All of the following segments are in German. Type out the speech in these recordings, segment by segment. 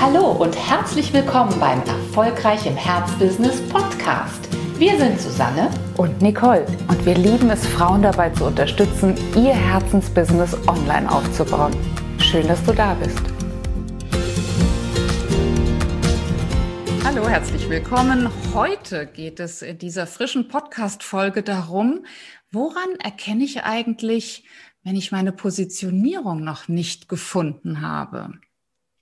Hallo und herzlich willkommen beim Erfolgreich im Herzbusiness Podcast. Wir sind Susanne und Nicole und wir lieben es, Frauen dabei zu unterstützen, ihr Herzensbusiness online aufzubauen. Schön, dass du da bist. Hallo, herzlich willkommen. Heute geht es in dieser frischen Podcast-Folge darum, woran erkenne ich eigentlich, wenn ich meine Positionierung noch nicht gefunden habe?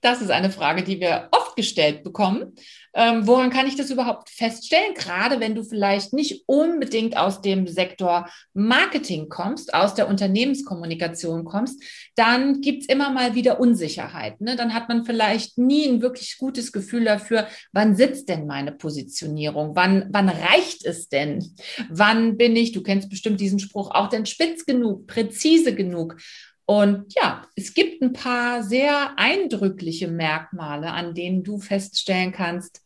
Das ist eine Frage, die wir oft gestellt bekommen. Ähm, woran kann ich das überhaupt feststellen? Gerade wenn du vielleicht nicht unbedingt aus dem Sektor Marketing kommst, aus der Unternehmenskommunikation kommst, dann gibt es immer mal wieder Unsicherheit. Ne? Dann hat man vielleicht nie ein wirklich gutes Gefühl dafür, wann sitzt denn meine Positionierung? Wann, wann reicht es denn? Wann bin ich, du kennst bestimmt diesen Spruch, auch denn spitz genug, präzise genug? Und ja, es gibt ein paar sehr eindrückliche Merkmale, an denen du feststellen kannst,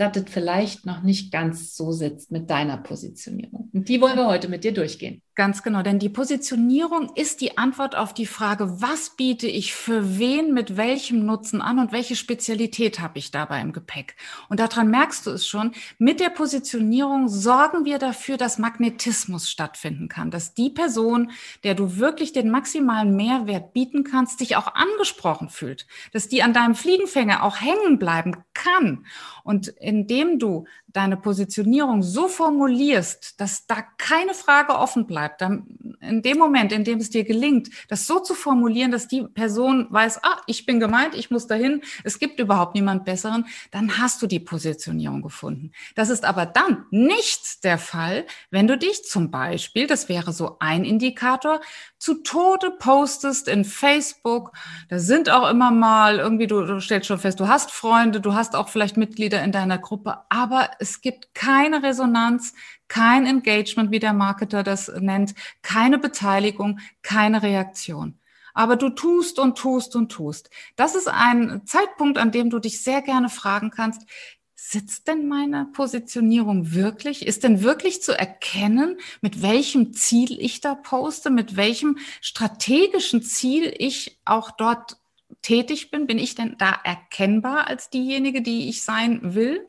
dass es vielleicht noch nicht ganz so sitzt mit deiner Positionierung. Und die wollen wir heute mit dir durchgehen. Ganz genau, denn die Positionierung ist die Antwort auf die Frage, was biete ich für wen mit welchem Nutzen an und welche Spezialität habe ich dabei im Gepäck. Und daran merkst du es schon, mit der Positionierung sorgen wir dafür, dass Magnetismus stattfinden kann, dass die Person, der du wirklich den maximalen Mehrwert bieten kannst, dich auch angesprochen fühlt, dass die an deinem Fliegenfänger auch hängen bleiben kann. Und indem du deine Positionierung so formulierst, dass da keine Frage offen bleibt, dann in dem Moment, in dem es dir gelingt, das so zu formulieren, dass die Person weiß, ah, ich bin gemeint, ich muss dahin, es gibt überhaupt niemand Besseren, dann hast du die Positionierung gefunden. Das ist aber dann nicht der Fall, wenn du dich zum Beispiel, das wäre so ein Indikator, zu Tode postest in Facebook. Da sind auch immer mal irgendwie, du, du stellst schon fest, du hast Freunde, du hast auch vielleicht Mitglieder in deiner Gruppe, aber es gibt keine Resonanz, kein Engagement, wie der Marketer das nennt, keine Beteiligung, keine Reaktion. Aber du tust und tust und tust. Das ist ein Zeitpunkt, an dem du dich sehr gerne fragen kannst, sitzt denn meine Positionierung wirklich? Ist denn wirklich zu erkennen, mit welchem Ziel ich da poste, mit welchem strategischen Ziel ich auch dort tätig bin? Bin ich denn da erkennbar als diejenige, die ich sein will?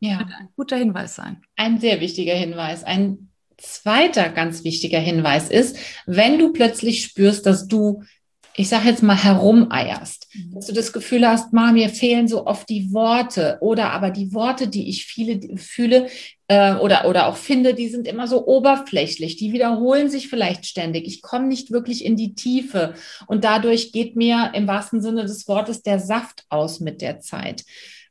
Ja. ein guter Hinweis sein. Ein sehr wichtiger Hinweis. Ein zweiter ganz wichtiger Hinweis ist, wenn du plötzlich spürst, dass du ich sage jetzt mal, herumeierst, mhm. dass du das Gefühl hast, Ma, mir fehlen so oft die Worte oder aber die Worte, die ich viele fühle äh, oder, oder auch finde, die sind immer so oberflächlich, die wiederholen sich vielleicht ständig. Ich komme nicht wirklich in die Tiefe und dadurch geht mir im wahrsten Sinne des Wortes der Saft aus mit der Zeit.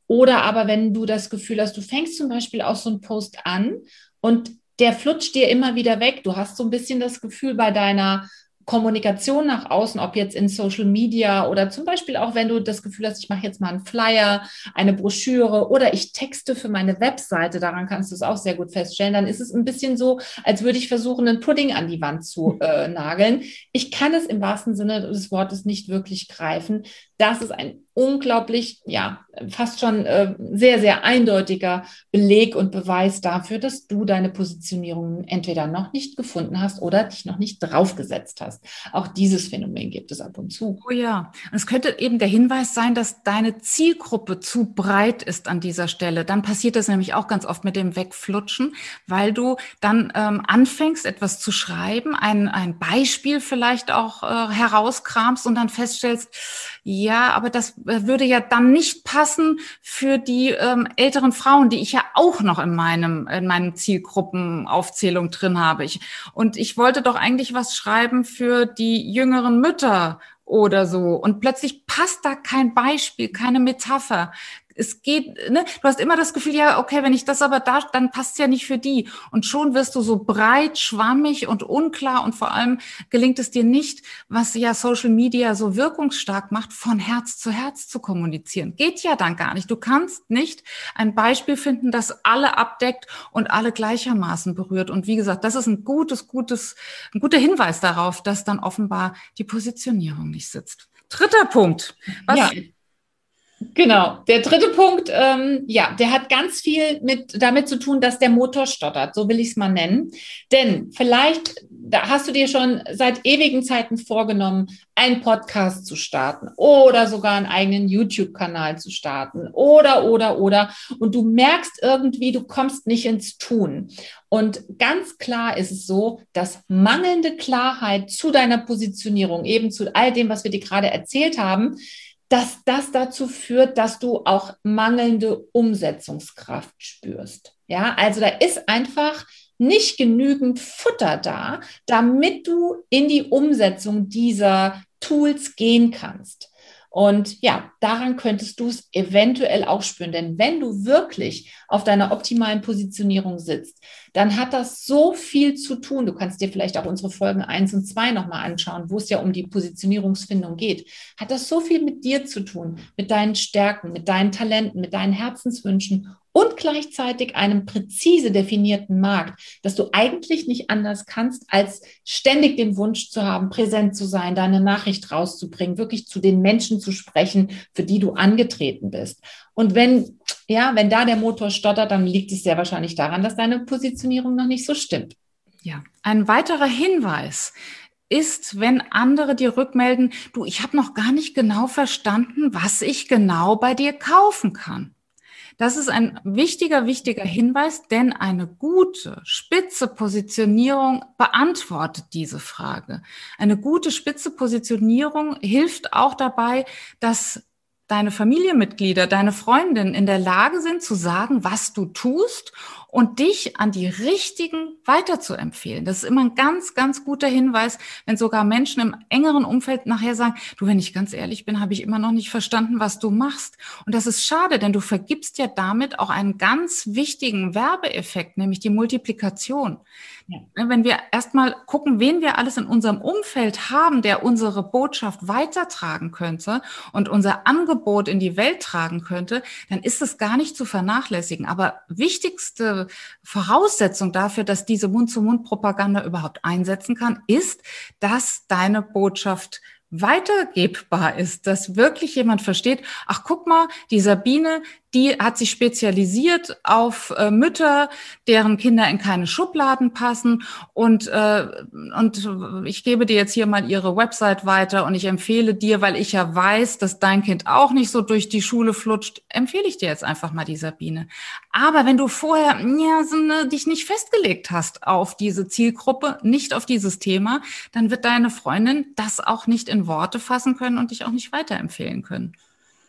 Oder aber wenn du das Gefühl hast, du fängst zum Beispiel auch so einen Post an und der flutscht dir immer wieder weg. Du hast so ein bisschen das Gefühl bei deiner Kommunikation nach außen, ob jetzt in Social Media oder zum Beispiel auch, wenn du das Gefühl hast, ich mache jetzt mal einen Flyer, eine Broschüre oder ich texte für meine Webseite, daran kannst du es auch sehr gut feststellen, dann ist es ein bisschen so, als würde ich versuchen, einen Pudding an die Wand zu äh, nageln. Ich kann es im wahrsten Sinne des Wortes nicht wirklich greifen. Das ist ein unglaublich, ja, fast schon äh, sehr, sehr eindeutiger Beleg und Beweis dafür, dass du deine Positionierung entweder noch nicht gefunden hast oder dich noch nicht draufgesetzt hast. Auch dieses Phänomen gibt es ab und zu. Oh ja, und es könnte eben der Hinweis sein, dass deine Zielgruppe zu breit ist an dieser Stelle. Dann passiert das nämlich auch ganz oft mit dem Wegflutschen, weil du dann ähm, anfängst, etwas zu schreiben, ein, ein Beispiel vielleicht auch äh, herauskramst und dann feststellst, ja, aber das äh, würde ja dann nicht passen für die ähm, älteren Frauen, die ich ja auch noch in meinem in meinen Zielgruppenaufzählung drin habe. Ich, und ich wollte doch eigentlich was schreiben für die jüngeren Mütter oder so. Und plötzlich passt da kein Beispiel, keine Metapher, es geht, ne, du hast immer das Gefühl, ja, okay, wenn ich das aber da, dann passt ja nicht für die. Und schon wirst du so breit, schwammig und unklar und vor allem gelingt es dir nicht, was ja Social Media so wirkungsstark macht, von Herz zu Herz zu kommunizieren. Geht ja dann gar nicht. Du kannst nicht ein Beispiel finden, das alle abdeckt und alle gleichermaßen berührt. Und wie gesagt, das ist ein gutes, gutes, ein guter Hinweis darauf, dass dann offenbar die Positionierung nicht sitzt. Dritter Punkt. Was ja Genau. Der dritte Punkt, ähm, ja, der hat ganz viel mit damit zu tun, dass der Motor stottert. So will ich es mal nennen. Denn vielleicht da hast du dir schon seit ewigen Zeiten vorgenommen, einen Podcast zu starten oder sogar einen eigenen YouTube-Kanal zu starten oder, oder, oder. Und du merkst irgendwie, du kommst nicht ins Tun. Und ganz klar ist es so, dass mangelnde Klarheit zu deiner Positionierung, eben zu all dem, was wir dir gerade erzählt haben, dass das dazu führt, dass du auch mangelnde Umsetzungskraft spürst. Ja, also da ist einfach nicht genügend Futter da, damit du in die Umsetzung dieser Tools gehen kannst. Und ja, daran könntest du es eventuell auch spüren. Denn wenn du wirklich auf deiner optimalen Positionierung sitzt, dann hat das so viel zu tun. Du kannst dir vielleicht auch unsere Folgen 1 und 2 nochmal anschauen, wo es ja um die Positionierungsfindung geht. Hat das so viel mit dir zu tun, mit deinen Stärken, mit deinen Talenten, mit deinen Herzenswünschen und gleichzeitig einem präzise definierten Markt, dass du eigentlich nicht anders kannst, als ständig den Wunsch zu haben, präsent zu sein, deine Nachricht rauszubringen, wirklich zu den Menschen zu sprechen, für die du angetreten bist. Und wenn, ja, wenn da der Motor stottert, dann liegt es sehr wahrscheinlich daran, dass deine Positionierung noch nicht so stimmt. Ja, ein weiterer Hinweis ist, wenn andere dir rückmelden, du, ich habe noch gar nicht genau verstanden, was ich genau bei dir kaufen kann. Das ist ein wichtiger, wichtiger Hinweis, denn eine gute, spitze Positionierung beantwortet diese Frage. Eine gute, spitze Positionierung hilft auch dabei, dass deine Familienmitglieder, deine Freundinnen in der Lage sind zu sagen, was du tust und dich an die richtigen weiterzuempfehlen. Das ist immer ein ganz, ganz guter Hinweis, wenn sogar Menschen im engeren Umfeld nachher sagen, du, wenn ich ganz ehrlich bin, habe ich immer noch nicht verstanden, was du machst. Und das ist schade, denn du vergibst ja damit auch einen ganz wichtigen Werbeeffekt, nämlich die Multiplikation. Ja. Wenn wir erstmal gucken, wen wir alles in unserem Umfeld haben, der unsere Botschaft weitertragen könnte und unser Angebot in die Welt tragen könnte, dann ist es gar nicht zu vernachlässigen. Aber wichtigste Voraussetzung dafür, dass diese Mund-zu-Mund-Propaganda überhaupt einsetzen kann, ist, dass deine Botschaft weitergebbar ist, dass wirklich jemand versteht, ach guck mal, die Sabine, die hat sich spezialisiert auf äh, Mütter, deren Kinder in keine Schubladen passen. Und, äh, und ich gebe dir jetzt hier mal ihre Website weiter und ich empfehle dir, weil ich ja weiß, dass dein Kind auch nicht so durch die Schule flutscht, empfehle ich dir jetzt einfach mal die Sabine. Aber wenn du vorher ja, so ne, dich nicht festgelegt hast auf diese Zielgruppe, nicht auf dieses Thema, dann wird deine Freundin das auch nicht in Worte fassen können und dich auch nicht weiterempfehlen können.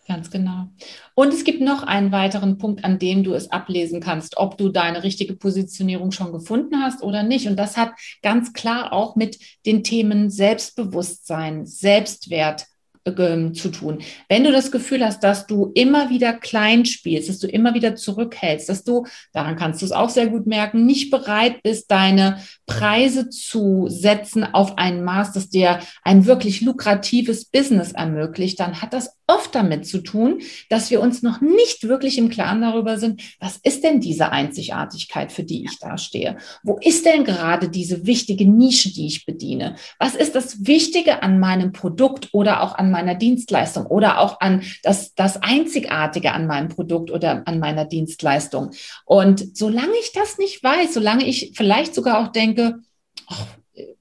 Ganz genau. Und es gibt noch einen weiteren Punkt, an dem du es ablesen kannst, ob du deine richtige Positionierung schon gefunden hast oder nicht. Und das hat ganz klar auch mit den Themen Selbstbewusstsein, Selbstwert, ähm, zu tun. Wenn du das Gefühl hast, dass du immer wieder klein spielst, dass du immer wieder zurückhältst, dass du, daran kannst du es auch sehr gut merken, nicht bereit bist, deine Preise zu setzen auf ein Maß, das dir ein wirklich lukratives Business ermöglicht, dann hat das oft damit zu tun, dass wir uns noch nicht wirklich im Klaren darüber sind, was ist denn diese Einzigartigkeit, für die ich da stehe? Wo ist denn gerade diese wichtige Nische, die ich bediene? Was ist das Wichtige an meinem Produkt oder auch an meiner Dienstleistung oder auch an das, das Einzigartige an meinem Produkt oder an meiner Dienstleistung? Und solange ich das nicht weiß, solange ich vielleicht sogar auch denke, ach,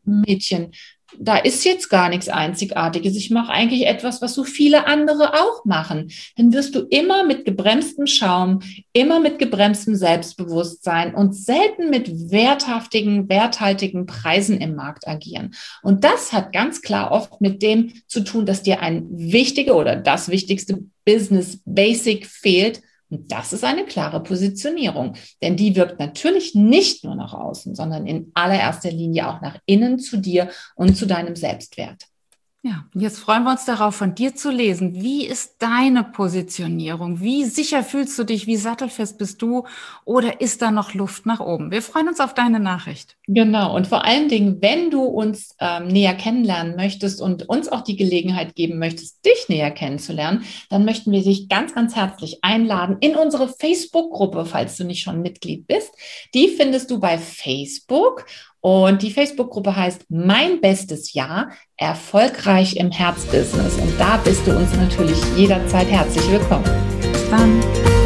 Mädchen, da ist jetzt gar nichts Einzigartiges. Ich mache eigentlich etwas, was so viele andere auch machen. Dann wirst du immer mit gebremstem Schaum, immer mit gebremstem Selbstbewusstsein und selten mit werthaftigen, werthaltigen Preisen im Markt agieren. Und das hat ganz klar oft mit dem zu tun, dass dir ein wichtiger oder das wichtigste Business Basic fehlt, und das ist eine klare Positionierung, denn die wirkt natürlich nicht nur nach außen, sondern in allererster Linie auch nach innen zu dir und zu deinem Selbstwert. Ja, jetzt freuen wir uns darauf, von dir zu lesen. Wie ist deine Positionierung? Wie sicher fühlst du dich? Wie sattelfest bist du? Oder ist da noch Luft nach oben? Wir freuen uns auf deine Nachricht. Genau. Und vor allen Dingen, wenn du uns ähm, näher kennenlernen möchtest und uns auch die Gelegenheit geben möchtest, dich näher kennenzulernen, dann möchten wir dich ganz, ganz herzlich einladen in unsere Facebook-Gruppe, falls du nicht schon Mitglied bist. Die findest du bei Facebook. Und die Facebook-Gruppe heißt Mein bestes Jahr, erfolgreich im Herzbusiness. Und da bist du uns natürlich jederzeit herzlich willkommen. Bis dann.